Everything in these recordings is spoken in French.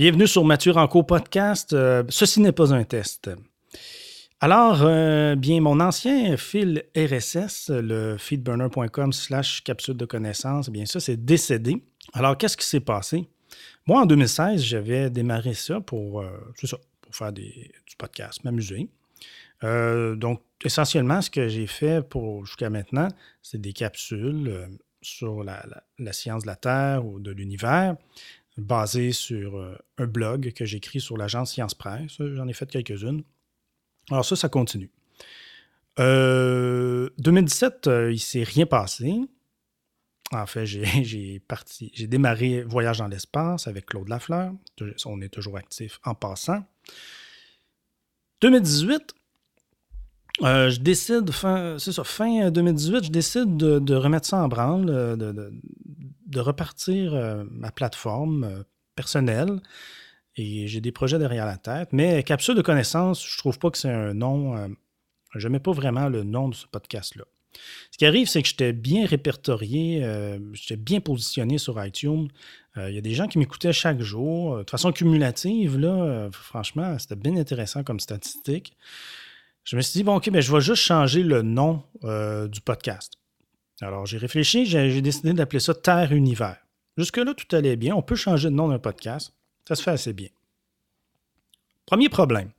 Bienvenue sur Mathieu Ranco Podcast. Euh, ceci n'est pas un test. Alors, euh, bien, mon ancien fil RSS, le feedburner.com slash capsule de connaissances, eh bien ça, c'est décédé. Alors, qu'est-ce qui s'est passé? Moi, en 2016, j'avais démarré ça pour, euh, ça, pour faire des, du podcast, m'amuser. donc, essentiellement, ce que j'ai fait jusqu'à maintenant, c'est des capsules sur la, science de la Terre ou de l'univers basé sur euh, un blog que j'écris sur l'agence Science Presse. J'en ai fait quelques-unes. Alors ça, ça continue. 2017, euh, euh, il ne s'est rien passé. En fait, j'ai parti, j'ai démarré Voyage dans l'espace avec Claude Lafleur. On est toujours actif en passant. 2018, je décide, fin, ça, fin 2018, je décide de, remettre ça en branle, de repartir euh, ma plateforme euh, personnelle. Et j'ai des projets derrière la tête. Mais Capsule de connaissances, je trouve pas que c'est un nom. Euh, je ne mets pas vraiment le nom de ce podcast-là. Ce qui arrive, c'est que j'étais bien répertorié, j'étais bien positionné sur iTunes. Il y a des gens qui m'écoutaient chaque jour. De façon cumulative, là, franchement, c'était bien intéressant comme statistique. Je me suis dit, bon, OK, mais je vais juste changer le nom du podcast. Alors, j'ai réfléchi, j'ai décidé d'appeler ça Terre Univers. Jusque-là, tout allait bien. On peut changer de nom d'un podcast. Ça se fait assez bien. Premier problème.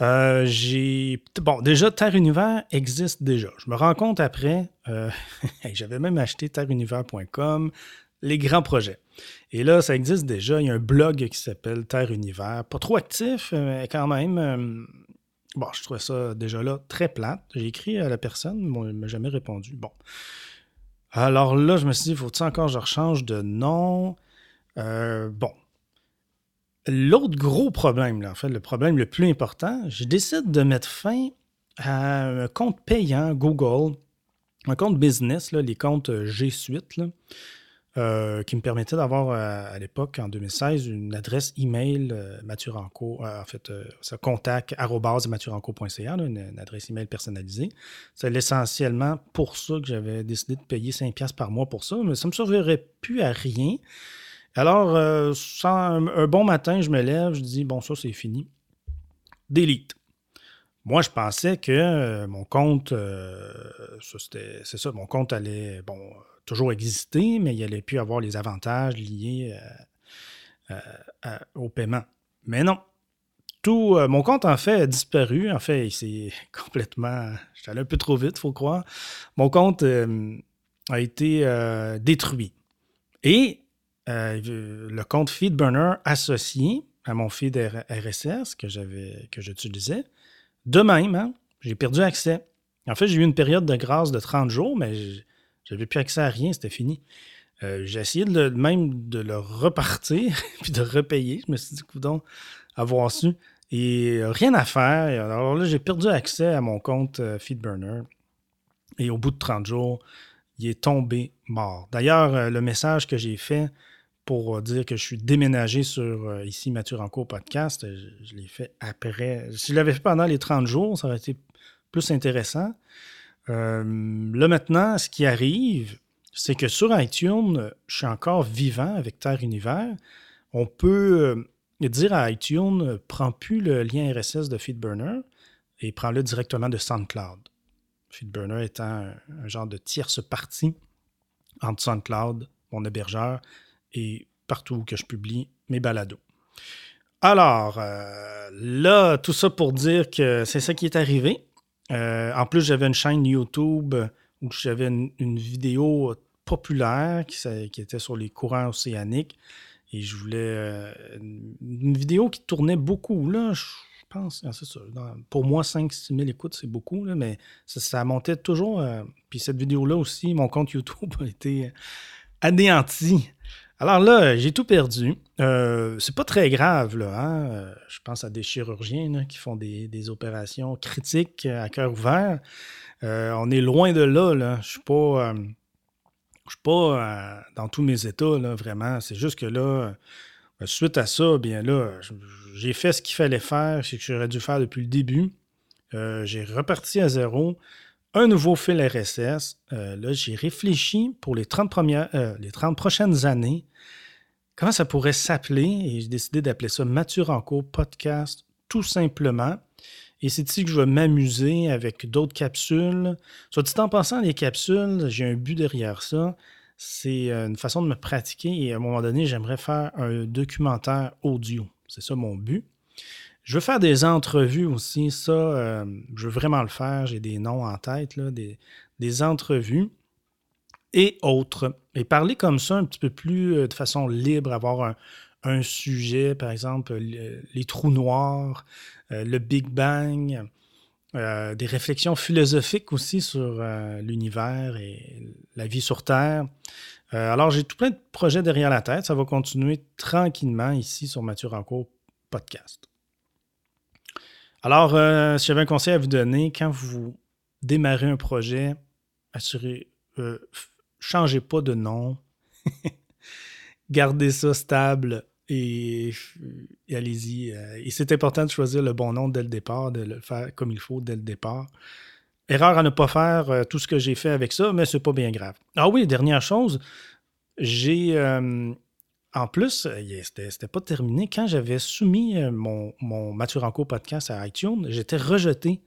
Euh, j'ai. Bon, déjà, Terre Univers existe déjà. Je me rends compte après, euh, j'avais même acheté terreunivers.com, les grands projets. Et là, ça existe déjà. Il y a un blog qui s'appelle Terre Univers. Pas trop actif, mais quand même. Bon, je trouvais ça déjà là très plate. J'ai écrit à la personne, mais il ne m'a jamais répondu. Bon. Alors là, je me suis dit, faut-il encore que je rechange de nom? Euh, bon. L'autre gros problème, là, en fait, le problème le plus important, je décide de mettre fin à un compte payant Google, un compte business, là, les comptes G Suite. Euh, qui me permettait d'avoir euh, à, l'époque, en 2016, une adresse email euh, Mathuranco, euh, en fait, ça contact mathuranco.ca, une, adresse email personnalisée. C'est essentiellement pour ça que j'avais décidé de payer 5$ par mois pour ça, mais ça ne me servirait plus à rien. Alors, sans, un, bon matin, je me lève, je dis, bon, ça, c'est fini. Delete. Moi, je pensais que mon compte, c'est ça, mon compte allait, bon, toujours exister, mais il allait plus avoir les avantages liés euh, euh, au paiement. Mais non. Tout, euh, mon compte, en fait, a disparu. En fait, il s'est complètement. J'étais allé un peu trop vite, faut croire. Mon compte a été détruit. Et le compte FeedBurner associé à mon feed RSS que j'avais que j'utilisais, de même, hein, j'ai perdu accès. En fait, j'ai eu une période de grâce de 30 jours, mais j'avais plus accès à rien, c'était fini. Euh, j'ai essayé de même de le repartir puis de repayer. Je me suis dit, coudon, avoir su. Et euh, rien à faire. Alors là, j'ai perdu accès à mon compte euh, FeedBurner. Et au bout de 30 jours, il est tombé mort. D'ailleurs, le message que j'ai fait pour dire que je suis déménagé sur ici Mathieu Rancourt Podcast, je, je l'ai fait après. Si je l'avais fait pendant les 30 jours, ça aurait été plus intéressant. Euh, là maintenant, ce qui arrive, c'est que sur iTunes, je suis encore vivant avec Terre Univers. On peut euh, dire à iTunes, prends plus le lien RSS de FeedBurner et prends-le directement de SoundCloud. FeedBurner étant un, genre de tierce partie entre SoundCloud, mon hébergeur, et partout que je publie mes balados. Alors, euh, là, tout ça pour dire que c'est ça qui est arrivé. Euh, en plus, j'avais une chaîne YouTube où j'avais une, vidéo populaire qui, était sur les courants océaniques. Et je voulais. Euh, une vidéo qui tournait beaucoup, là. Je pense, ah, c'est ça. pour moi, 5-6 000 écoutes, c'est beaucoup, mais ça, montait toujours. Euh, puis cette vidéo-là aussi, mon compte YouTube a été anéanti. Alors là, j'ai tout perdu. Euh, c'est pas très grave. Hein. Euh, je pense à des chirurgiens qui font des, opérations critiques à cœur ouvert. Euh, on est loin de là, là. Je suis je suis pas dans tous mes états, vraiment. C'est juste que là, suite à ça, bien là, j'ai fait ce qu'il fallait faire, ce que j'aurais dû faire depuis le début. j'ai reparti à zéro un nouveau fil RSS. là, j'ai réfléchi pour les 30, premières, les 30 prochaines années comment ça pourrait s'appeler? Et j'ai décidé d'appeler ça Mature en cours podcast tout simplement. Et c'est ici que je vais m'amuser avec d'autres capsules. Soit dit en passant, les capsules, j'ai un but derrière ça. C'est euh, une façon de me pratiquer et à un moment donné, j'aimerais faire un documentaire audio. C'est ça mon but. Je veux faire des entrevues aussi. Ça, euh, je veux vraiment le faire. J'ai des noms en tête, des, des entrevues et autres. Et parler comme ça un petit peu plus euh, de façon libre, avoir un, sujet, par exemple, les trous noirs, euh, le Big Bang, euh, des réflexions philosophiques aussi sur l'univers et la vie sur Terre. alors, j'ai tout plein de projets derrière la tête. Ça va continuer tranquillement ici sur Mathieu Rancourt Podcast. Alors, si j'avais un conseil à vous donner, quand vous démarrez un projet, assurez, changez pas de nom. Gardez ça stable et, allez-y. Euh, et c'est important de choisir le bon nom dès le départ, de le faire comme il faut dès le départ. Erreur à ne pas faire euh, tout ce que j'ai fait avec ça, mais c'est pas bien grave. Ah oui, dernière chose, j'ai. Euh, en plus, c'était pas terminé. Quand j'avais soumis mon, mon Maturanco podcast à iTunes, j'étais rejeté.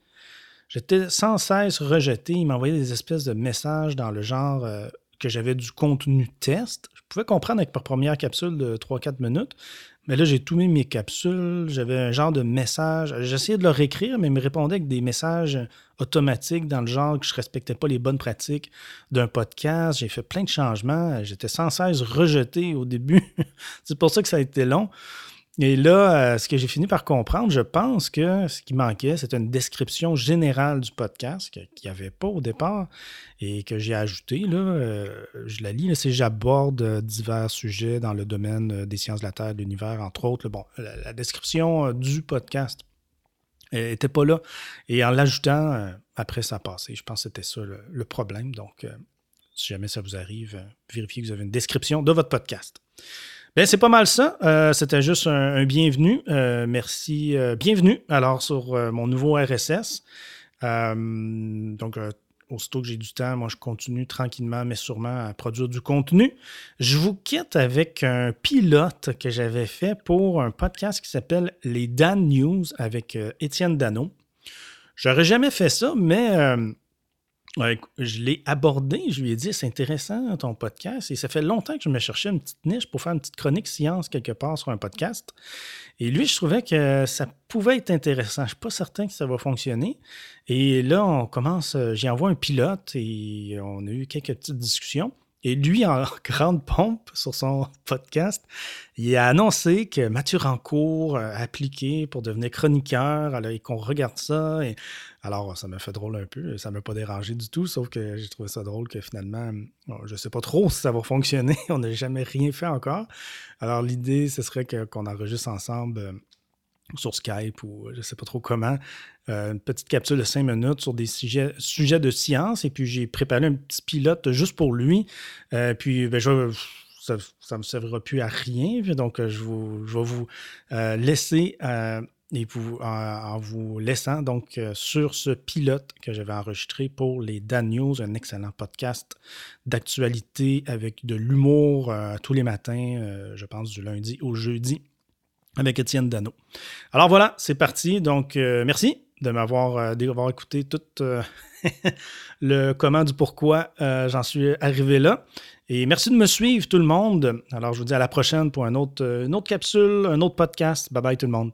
J'étais sans cesse rejeté. Il m'envoyait des espèces de messages dans le genre que j'avais du contenu test. Je pouvais comprendre avec ma première capsule de 3-4 minutes, mais là, j'ai tout mis mes capsules. J'avais un genre de message. J'essayais de le réécrire, mais il me répondait avec des messages automatiques dans le genre que je respectais pas les bonnes pratiques d'un podcast. J'ai fait plein de changements. J'étais sans cesse rejeté au début. C'est pour ça que ça a été long. Et là, euh, ce que j'ai fini par comprendre, je pense que ce qui manquait, c'était une description générale du podcast qu'il n'y avait pas au départ et que j'ai ajouté. Là, euh, je la lis, c'est j'aborde divers sujets dans le domaine des sciences de la Terre, de l'univers, entre autres. Bon, la, description du podcast n'était pas là. Et en l'ajoutant, euh, après, ça a passé. Je pense que c'était ça le, problème. Donc, si jamais ça vous arrive, vérifiez que vous avez une description de votre podcast. Ben, c'est pas mal ça. Euh, c'était juste un, bienvenu. Euh, merci. Euh, bienvenue alors sur mon nouveau RSS. donc, aussitôt que j'ai du temps, moi, je continue tranquillement, mais sûrement à produire du contenu. Je vous quitte avec un pilote que j'avais fait pour un podcast qui s'appelle Les Dan News avec Étienne Dano. J'aurais jamais fait ça, mais je l'ai abordé, je lui ai dit c'est intéressant ton podcast et ça fait longtemps que je me cherchais une petite niche pour faire une petite chronique science quelque part sur un podcast. Et lui, je trouvais que ça pouvait être intéressant. Je ne suis pas certain que ça va fonctionner. Et là, on commence, euh, j'y envoie un pilote et on a eu quelques petites discussions. Et lui, en grande pompe sur son podcast, il a annoncé que Mathieu Rancourt a appliqué pour devenir chroniqueur alors, et qu'on regarde ça. Et alors, ça m'a fait drôle un peu. Ça ne m'a pas dérangé du tout, sauf que j'ai trouvé ça drôle que finalement, je ne sais pas trop si ça va fonctionner. On n'a jamais rien fait encore. Alors, l'idée, ce serait qu'on enregistre ensemble euh, sur Skype ou je ne sais pas trop comment, euh, une petite capsule de cinq minutes sur des sujets, sujets de science. Et puis, j'ai préparé un petit pilote juste pour lui. Euh, puis, ben, je ça ne me servira plus à rien. Donc, je, vous, je vais vous laisser et en, vous laissant donc euh, sur ce pilote que j'avais enregistré pour les Dan News, un excellent podcast d'actualité avec de l'humour euh, tous les matins, euh, je pense du lundi au jeudi, avec Étienne Dano. Alors voilà, c'est parti. Donc merci de m'avoir écouté tout le comment du pourquoi j'en suis arrivé là. Et merci de me suivre tout le monde. Alors je vous dis à la prochaine pour un autre, une autre capsule, un autre podcast. Bye bye tout le monde.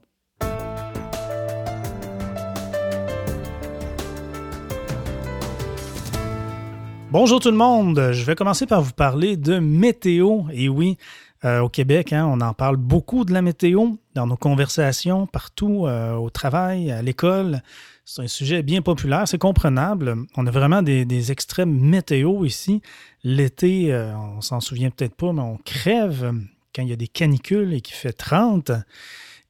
Bonjour tout le monde, je vais commencer par vous parler de météo. Et oui, euh, au Québec, hein, on en parle beaucoup de la météo dans nos conversations, partout, euh, au travail, à l'école. C'est un sujet bien populaire, c'est comprenable. On a vraiment des, extrêmes météo ici. L'été, euh, on s'en souvient peut-être pas, mais on crève quand il y a des canicules et qu'il fait 30.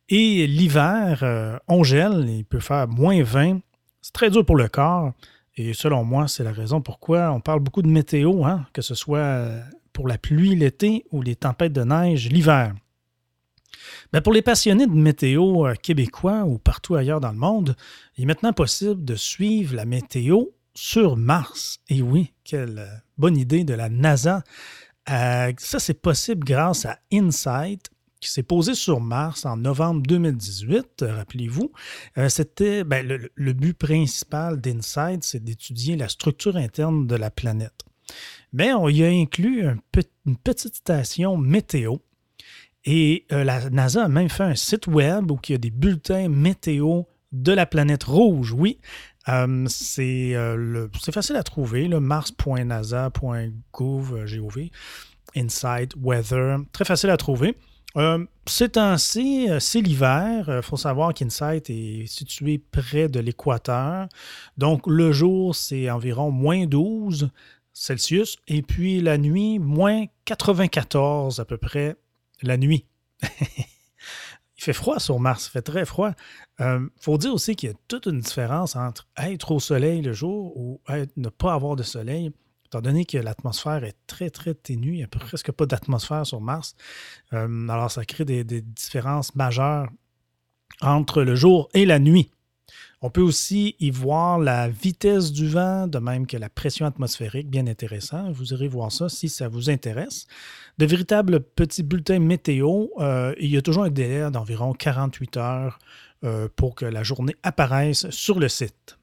Et l'hiver, on gèle, il peut faire moins 20. C'est très dur pour le corps. Et selon moi, c'est la raison pourquoi on parle beaucoup de météo, hein, que ce soit pour la pluie l'été ou les tempêtes de neige l'hiver. Ben, pour les passionnés de météo euh, québécois ou partout ailleurs dans le monde, il est maintenant possible de suivre la météo sur Mars. Et oui, quelle bonne idée de la NASA ça, c'est possible grâce à InSight, qui s'est posé sur Mars en novembre 2018, rappelez-vous. C'était ben, le, but principal d'InSight, c'est d'étudier la structure interne de la planète. Mais on y a inclus une petite station météo. Et la NASA a même fait un site web où il y a des bulletins météo de la planète rouge, oui. Euh, euh, c'est facile à trouver, mars.nasa.gov, euh, GOV, Insight, Weather, très facile à trouver. c'est ainsi, c'est l'hiver. Il faut savoir qu'Insight est situé près de l'équateur. Donc, le jour, c'est environ moins 12 Celsius. Et puis, la nuit, moins 94 à peu près la nuit. Il fait froid sur Mars, il fait très froid. Il euh, faut dire aussi qu'il y a toute une différence entre être au soleil le jour ou ne pas avoir de soleil, étant donné que l'atmosphère est très, très ténue. Il n'y a presque pas d'atmosphère sur Mars. Euh, alors, ça crée des, différences majeures entre le jour et la nuit. On peut aussi y voir la vitesse du vent, de même que la pression atmosphérique, bien intéressant. Vous irez voir ça si ça vous intéresse. De véritables petits bulletins météo, euh, il y a toujours un délai d'environ 48 heures euh, pour que la journée apparaisse sur le site.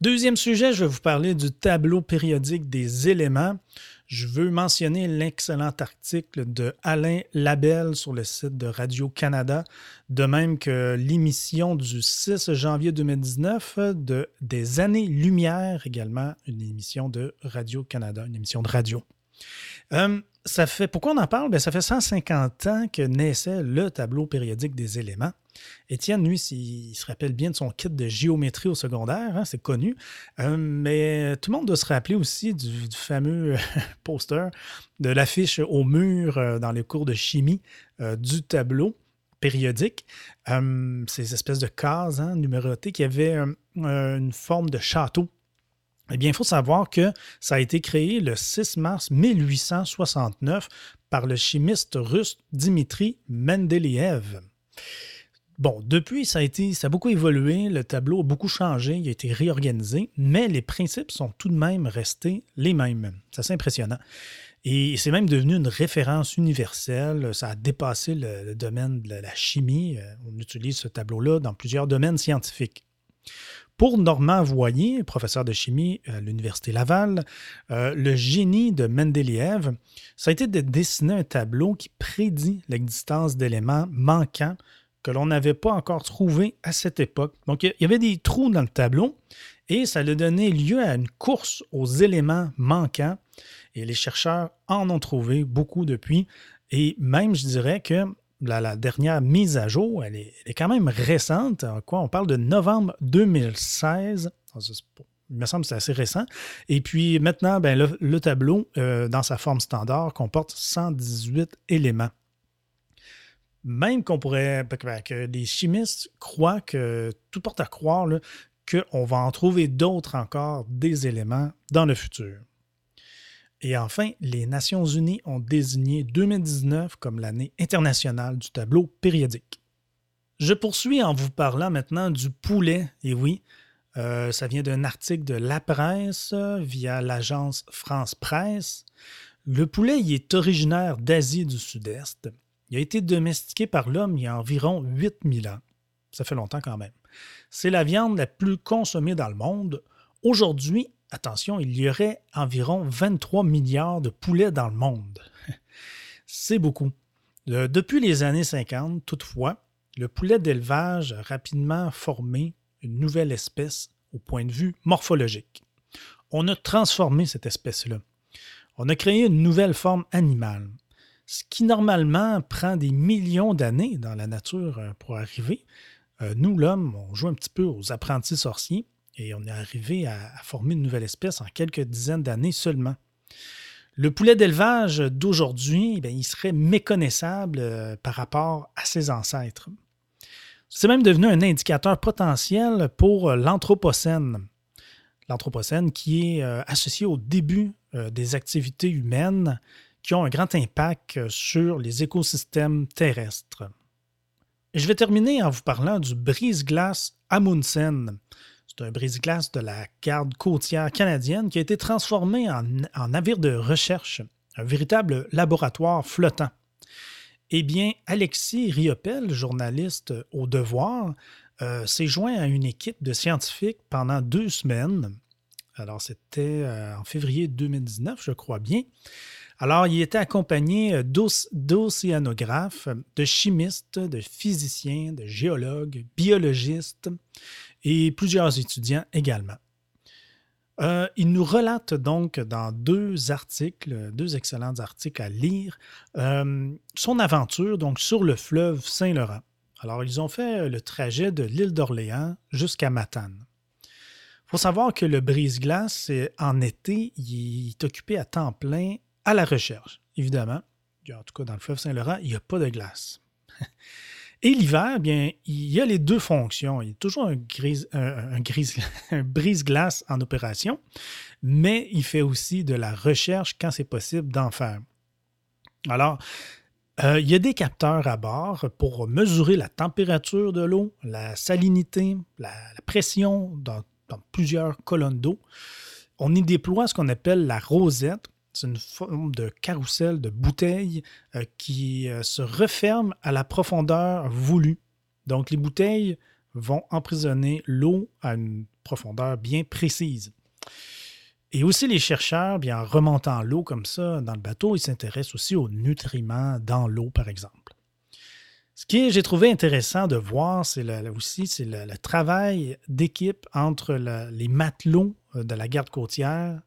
Deuxième sujet, je vais vous parler du tableau périodique des éléments. Je veux mentionner l'excellent article de Alain Labelle sur le site de Radio-Canada, de même que l'émission du 6 janvier 2019 de Des années-lumière, également une émission de Radio-Canada, une émission de radio. Euh, ça fait, pourquoi on en parle? Ben, ça fait 150 ans que naissait le tableau périodique des éléments. Étienne, lui, il se rappelle bien de son kit de géométrie au secondaire, hein, c'est connu. Euh, mais tout le monde doit se rappeler aussi du, fameux poster, de l'affiche au mur euh, dans les cours de chimie euh, du tableau périodique. ces espèces de cases hein, numérotées qui avaient une forme de château eh bien, il faut savoir que ça a été créé le 6 mars 1869 par le chimiste russe Dimitri Mendeleev. Bon, depuis, ça a, beaucoup évolué, le tableau a beaucoup changé, il a été réorganisé, mais les principes sont tout de même restés les mêmes. C'est impressionnant. Et c'est même devenu une référence universelle. Ça a dépassé le, domaine de la chimie. Euh, on utilise ce tableau-là dans plusieurs domaines scientifiques. Pour Normand Voyer, professeur de chimie à l'Université Laval, euh, le génie de Mendeleev, ça a été de dessiner un tableau qui prédit l'existence d'éléments manquants que l'on n'avait pas encore trouvé à cette époque. Donc, il y avait des trous dans le tableau et ça a donné lieu à une course aux éléments manquants. Et les chercheurs en ont trouvé beaucoup depuis. Et même, je dirais que la, dernière mise à jour, elle est, quand même récente. Quoi, on parle de novembre 2016. Ah, il me semble que c'est assez récent. Et puis maintenant, ben, le, tableau, euh, dans sa forme standard, comporte 118 éléments même qu'on pourrait, que les chimistes croient que tout porte à croire qu'on va en trouver d'autres encore, des éléments dans le futur. Et enfin, les Nations Unies ont désigné 2019 comme l'année internationale du tableau périodique. Je poursuis en vous parlant maintenant du poulet. Et oui, euh, ça vient d'un article de La Presse via l'agence France Presse. Le poulet est originaire d'Asie du Sud-Est. Il a été domestiqué par l'homme il y a environ 8000 ans. Ça fait longtemps quand même. C'est la viande la plus consommée dans le monde. Aujourd'hui, attention, il y aurait environ 23 milliards de poulets dans le monde. C'est beaucoup. depuis les années 50, toutefois, le poulet d'élevage a rapidement formé une nouvelle espèce au point de vue morphologique. On a transformé cette espèce-là. On a créé une nouvelle forme animale ce qui normalement prend des millions d'années dans la nature euh, pour arriver. Euh, nous, l'homme, on joue un petit peu aux apprentis sorciers et on est arrivé à, former une nouvelle espèce en quelques dizaines d'années seulement. Le poulet d'élevage d'aujourd'hui, ben, il serait méconnaissable euh, par rapport à ses ancêtres. C'est même devenu un indicateur potentiel pour l'Anthropocène. L'Anthropocène qui est associé au début des activités humaines qui ont un grand impact euh, sur les écosystèmes terrestres. je vais terminer en vous parlant du brise-glace Amundsen. C'est un brise-glace de la garde côtière canadienne qui a été transformé en, navire de recherche un véritable laboratoire flottant. Eh bien, Alexis Riopel, journaliste au Devoir, euh, s'est joint à une équipe de scientifiques pendant deux semaines. Alors, c'était euh, en février 2019, je crois bien. Alors, il était accompagné d'océanographes, de chimistes, de physiciens, de géologues, biologistes et plusieurs étudiants également. Euh, il nous relate donc dans deux articles, deux excellents articles à lire, euh, son aventure donc sur le fleuve Saint-Laurent. Alors, ils ont fait le trajet de l'île d'Orléans jusqu'à Matane. Il faut savoir que le brise-glace, en été, il est occupé à temps plein à la recherche. Évidemment, en tout cas dans le fleuve Saint-Laurent, il n'y a pas de glace. Et l'hiver, bien, il y a les deux fonctions. Il y a toujours un, un, brise-glace en opération, mais il fait aussi de la recherche quand c'est possible d'en faire. Alors, euh, il y a des capteurs à bord pour mesurer la température de l'eau, la salinité, la, pression dans, plusieurs colonnes d'eau. On y déploie ce qu'on appelle la rosette, c'est une forme de carrousel de bouteilles euh, qui euh, se referme à la profondeur voulue. Donc, les bouteilles vont emprisonner l'eau à une profondeur bien précise. Et aussi, les chercheurs, bien, en remontant l'eau comme ça dans le bateau, ils s'intéressent aussi aux nutriments dans l'eau, par exemple. Ce que j'ai trouvé intéressant de voir, c'est aussi le, travail d'équipe entre les matelots euh, de la garde côtière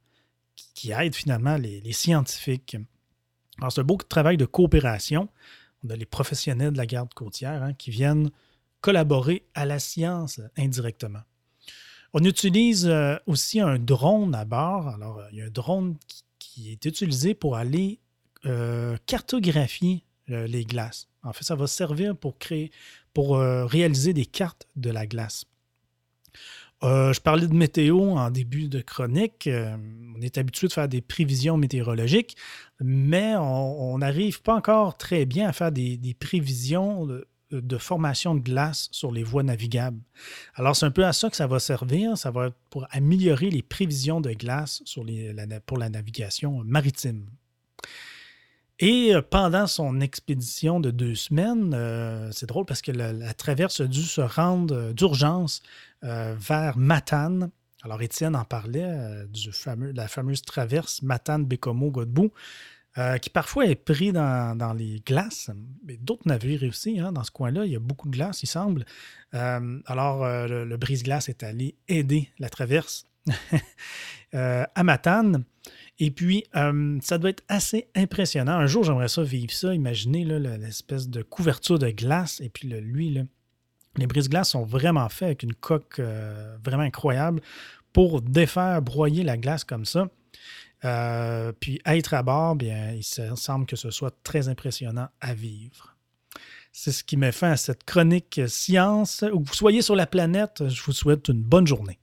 qui aide finalement les, scientifiques. Alors, c'est un beau travail de coopération. On a les professionnels de la garde côtière hein, qui viennent collaborer à la science indirectement. On utilise euh, aussi un drone à bord. Alors, euh, il y a un drone qui, est utilisé pour aller euh, cartographier les glaces. En fait, ça va servir pour créer, pour réaliser des cartes de la glace. Euh, je parlais de météo en début de chronique. Euh, on est habitué de faire des prévisions météorologiques, mais on n'arrive pas encore très bien à faire des, prévisions de, formation de glace sur les voies navigables. Alors, c'est un peu à ça que ça va servir. Ça va être pour améliorer les prévisions de glace pour la navigation maritime. Et euh, pendant son expédition de deux semaines, c'est drôle parce que la, traverse a dû se rendre d'urgence vers Matane. Alors, Étienne en parlait euh, du la fameuse traverse Matane-Bécomo-Godbout, euh, qui parfois est pris dans, les glaces, mais d'autres navires aussi. Hein, dans ce coin-là, il y a beaucoup de glace, il semble. alors, le, brise-glace est allé aider la traverse à Matane. Et puis, ça doit être assez impressionnant. Un jour, j'aimerais ça vivre ça. Imaginez l'espèce de couverture de glace et puis lui, là, les brise-glaces sont vraiment faits avec une coque euh, vraiment incroyable pour défaire, broyer la glace comme ça. Euh, puis être à bord, bien, il semble que ce soit très impressionnant à vivre. C'est ce qui met fin à cette chronique science. Où vous soyez sur la planète, je vous souhaite une bonne journée.